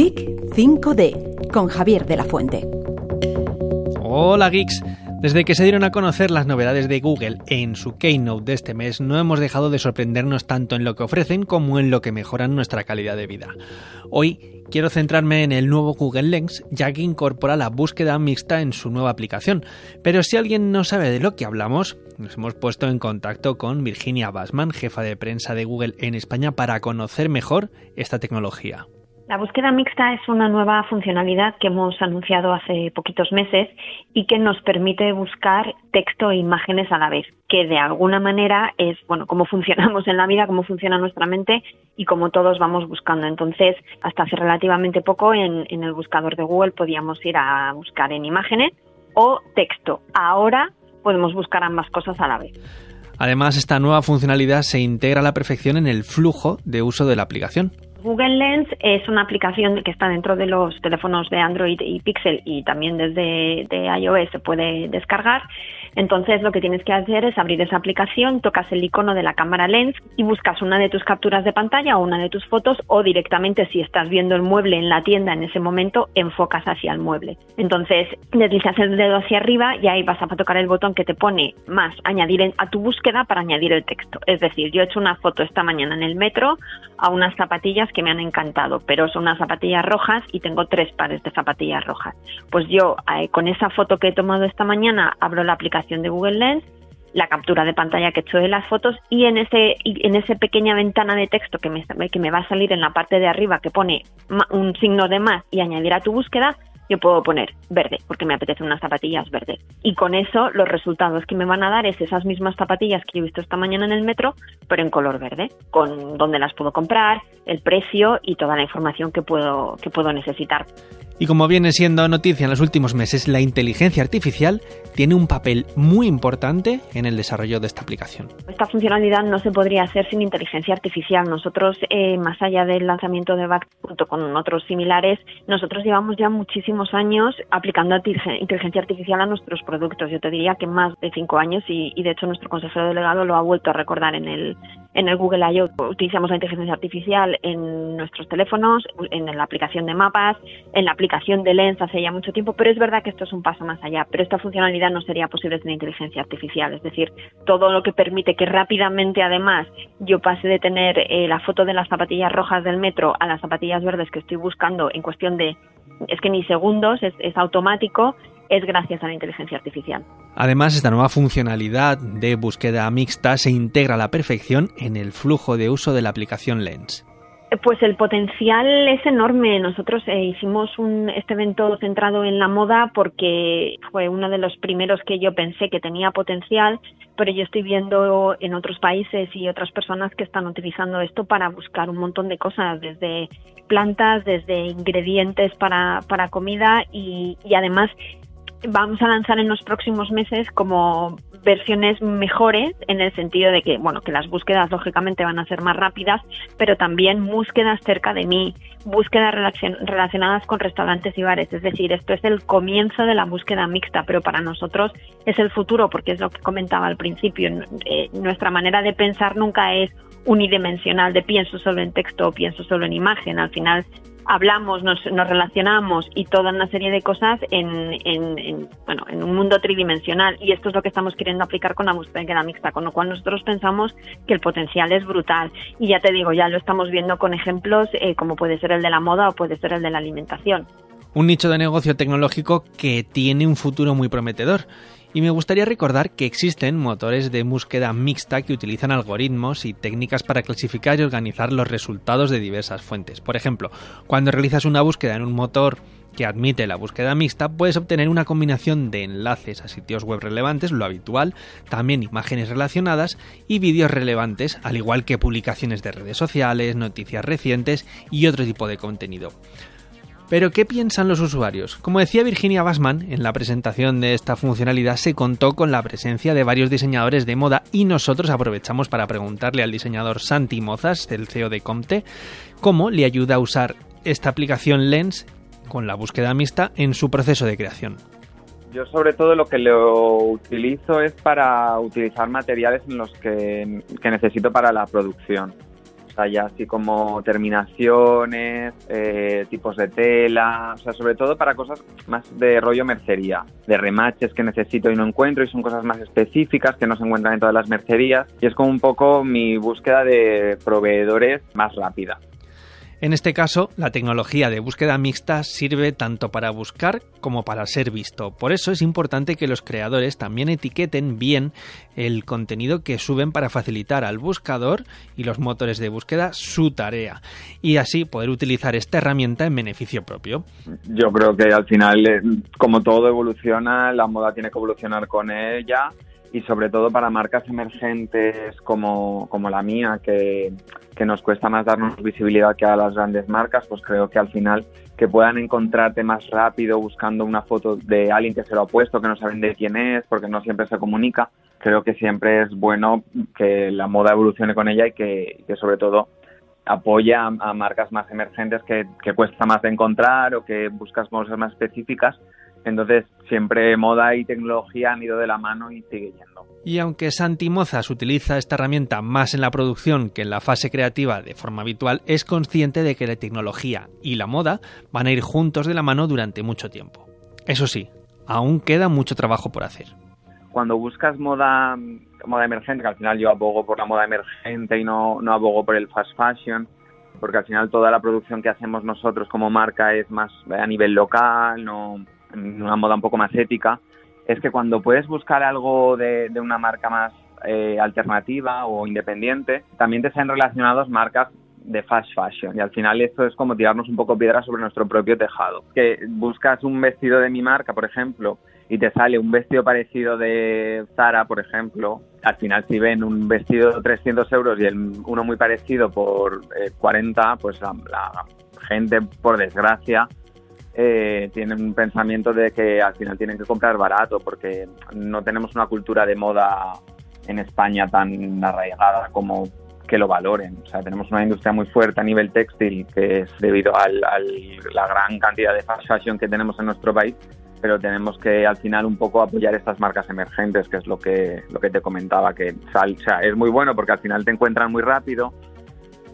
Geek 5D con Javier de la Fuente. Hola geeks. Desde que se dieron a conocer las novedades de Google en su Keynote de este mes, no hemos dejado de sorprendernos tanto en lo que ofrecen como en lo que mejoran nuestra calidad de vida. Hoy quiero centrarme en el nuevo Google Lens, ya que incorpora la búsqueda mixta en su nueva aplicación. Pero si alguien no sabe de lo que hablamos, nos hemos puesto en contacto con Virginia Bassman, jefa de prensa de Google en España, para conocer mejor esta tecnología. La búsqueda mixta es una nueva funcionalidad que hemos anunciado hace poquitos meses y que nos permite buscar texto e imágenes a la vez, que de alguna manera es, bueno, cómo funcionamos en la vida, cómo funciona nuestra mente y cómo todos vamos buscando. Entonces, hasta hace relativamente poco en, en el buscador de Google podíamos ir a buscar en imágenes o texto. Ahora podemos buscar ambas cosas a la vez. Además, esta nueva funcionalidad se integra a la perfección en el flujo de uso de la aplicación. Google Lens es una aplicación que está dentro de los teléfonos de Android y Pixel y también desde de iOS se puede descargar. Entonces lo que tienes que hacer es abrir esa aplicación, tocas el icono de la cámara Lens y buscas una de tus capturas de pantalla o una de tus fotos o directamente si estás viendo el mueble en la tienda en ese momento enfocas hacia el mueble. Entonces deslizas el dedo hacia arriba y ahí vas a tocar el botón que te pone más añadir a tu búsqueda para añadir el texto. Es decir, yo he hecho una foto esta mañana en el metro a unas zapatillas que me han encantado, pero son unas zapatillas rojas y tengo tres pares de zapatillas rojas. Pues yo eh, con esa foto que he tomado esta mañana abro la aplicación de Google Lens, la captura de pantalla que he hecho de las fotos y en ese en esa pequeña ventana de texto que me, que me va a salir en la parte de arriba que pone un signo de más y añadir a tu búsqueda, yo puedo poner verde, porque me apetecen unas zapatillas verdes. Y con eso los resultados que me van a dar es esas mismas zapatillas que he visto esta mañana en el metro, pero en color verde, con dónde las puedo comprar, el precio y toda la información que puedo, que puedo necesitar. Y como viene siendo noticia en los últimos meses, la inteligencia artificial tiene un papel muy importante en el desarrollo de esta aplicación. Esta funcionalidad no se podría hacer sin inteligencia artificial. Nosotros, eh, más allá del lanzamiento de Back, junto con otros similares, nosotros llevamos ya muchísimos años aplicando inteligencia artificial a nuestros productos. Yo te diría que más de cinco años y de hecho nuestro consejero delegado lo ha vuelto a recordar en el, en el Google I.O. Utilizamos la inteligencia artificial en nuestros teléfonos, en la aplicación de mapas, en la aplicación de Lens hace ya mucho tiempo, pero es verdad que esto es un paso más allá. Pero esta funcionalidad no sería posible sin inteligencia artificial, es decir, todo lo que permite que rápidamente, además, yo pase de tener eh, la foto de las zapatillas rojas del metro a las zapatillas verdes que estoy buscando en cuestión de, es que ni segundos, es, es automático es gracias a la inteligencia artificial. Además, esta nueva funcionalidad de búsqueda mixta se integra a la perfección en el flujo de uso de la aplicación Lens. Pues el potencial es enorme. Nosotros eh, hicimos un, este evento centrado en la moda porque fue uno de los primeros que yo pensé que tenía potencial, pero yo estoy viendo en otros países y otras personas que están utilizando esto para buscar un montón de cosas, desde plantas, desde ingredientes para, para comida y, y además vamos a lanzar en los próximos meses como versiones mejores en el sentido de que, bueno, que las búsquedas lógicamente van a ser más rápidas, pero también búsquedas cerca de mí, búsquedas relacionadas con restaurantes y bares. Es decir, esto es el comienzo de la búsqueda mixta, pero para nosotros es el futuro porque es lo que comentaba al principio. Eh, nuestra manera de pensar nunca es unidimensional de pienso solo en texto o pienso solo en imagen. Al final hablamos, nos, nos, relacionamos y toda una serie de cosas en, en, bueno, en un mundo tridimensional. Y esto es lo que estamos queriendo aplicar con la búsqueda mixta, con lo cual nosotros pensamos que el potencial es brutal. Y ya te digo, ya lo estamos viendo con ejemplos eh, como puede ser el de la moda o puede ser el de la alimentación. Un nicho de negocio tecnológico que tiene un futuro muy prometedor y me gustaría recordar que existen motores de búsqueda mixta que utilizan algoritmos y técnicas para clasificar y organizar los resultados de diversas fuentes. Por ejemplo, cuando realizas una búsqueda en un motor que admite la búsqueda mixta, puedes obtener una combinación de enlaces a sitios web relevantes, lo habitual, también imágenes relacionadas y vídeos relevantes, al igual que publicaciones de redes sociales, noticias recientes y otro tipo de contenido. Pero ¿qué piensan los usuarios? Como decía Virginia Bassman, en la presentación de esta funcionalidad se contó con la presencia de varios diseñadores de moda y nosotros aprovechamos para preguntarle al diseñador Santi Mozas, del CEO de Comte, cómo le ayuda a usar esta aplicación Lens con la búsqueda mixta en su proceso de creación. Yo sobre todo lo que lo utilizo es para utilizar materiales en los que, que necesito para la producción O sea, ya así como terminaciones, eh, tipos de tela, o sea, sobre todo para cosas más de rollo mercería, de remaches que necesito y no encuentro y son cosas más específicas que no se encuentran en todas las mercerías y es como un poco mi búsqueda de proveedores más rápida. En este caso, la tecnología de búsqueda mixta sirve tanto para buscar como para ser visto. Por eso es importante que los creadores también etiqueten bien el contenido que suben para facilitar al buscador y los motores de búsqueda su tarea y así poder utilizar esta herramienta en beneficio propio. Yo creo que al final, eh, como todo evoluciona, la moda tiene que evolucionar con ella y sobre todo para marcas emergentes como, como la mía, que, que, nos cuesta más darnos visibilidad que a las grandes marcas, pues creo que al final que puedan encontrarte más rápido buscando una foto de alguien que se lo ha puesto, que no saben de quién es, porque no siempre se comunica, creo que siempre es bueno que la moda evolucione con ella y que, que sobre todo apoya a, marcas más emergentes que, que cuesta más de encontrar o que buscas cosas más específicas entonces, siempre moda y tecnología han ido de la mano y sigue yendo. Y aunque Santi Mozas utiliza esta herramienta más en la producción que en la fase creativa de forma habitual, es consciente de que la tecnología y la moda van a ir juntos de la mano durante mucho tiempo. Eso sí, aún queda mucho trabajo por hacer. Cuando buscas moda, moda emergente, que al final yo abogo por la moda emergente y no, no abogo por el fast fashion, porque al final toda la producción que hacemos nosotros como marca es más a nivel local, no, una moda un poco más ética, es que cuando puedes buscar algo de, una marca más eh, alternativa o independiente, también te sean relacionados marcas de fast fashion y al final esto es como tirarnos un poco piedra sobre nuestro propio tejado. Que buscas un vestido de mi marca, por ejemplo, y te sale un vestido parecido de Zara, por ejemplo, al final si ven un vestido de 300 euros y el, uno muy parecido por 40, eh, pues la gente, por desgracia, eh, tienen un pensamiento de que al final tienen que comprar barato porque no tenemos una cultura de moda en España tan arraigada como que lo valoren. O sea, tenemos una industria muy fuerte a nivel textil que es debido a la gran cantidad de fast fashion que tenemos en nuestro país, pero tenemos que al final un poco apoyar estas marcas emergentes, que es lo que, lo que te comentaba, que o sea, es muy bueno porque al final te encuentran muy rápido,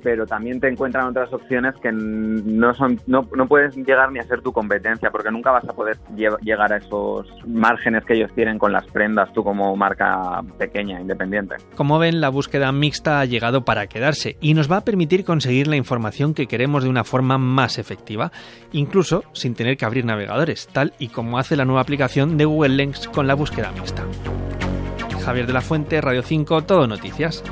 pero también te encuentran otras opciones que no son no, no puedes llegar ni a ser tu competencia porque nunca vas a poder llegar a esos márgenes que ellos tienen con las prendas tú como marca pequeña independiente. Como ven, la búsqueda mixta ha llegado para quedarse y nos va a permitir conseguir la información que queremos de una forma más efectiva, incluso sin tener que abrir navegadores, tal y como hace la nueva aplicación de Google Lens con la búsqueda mixta. Javier de la Fuente, Radio 5, Todo Noticias.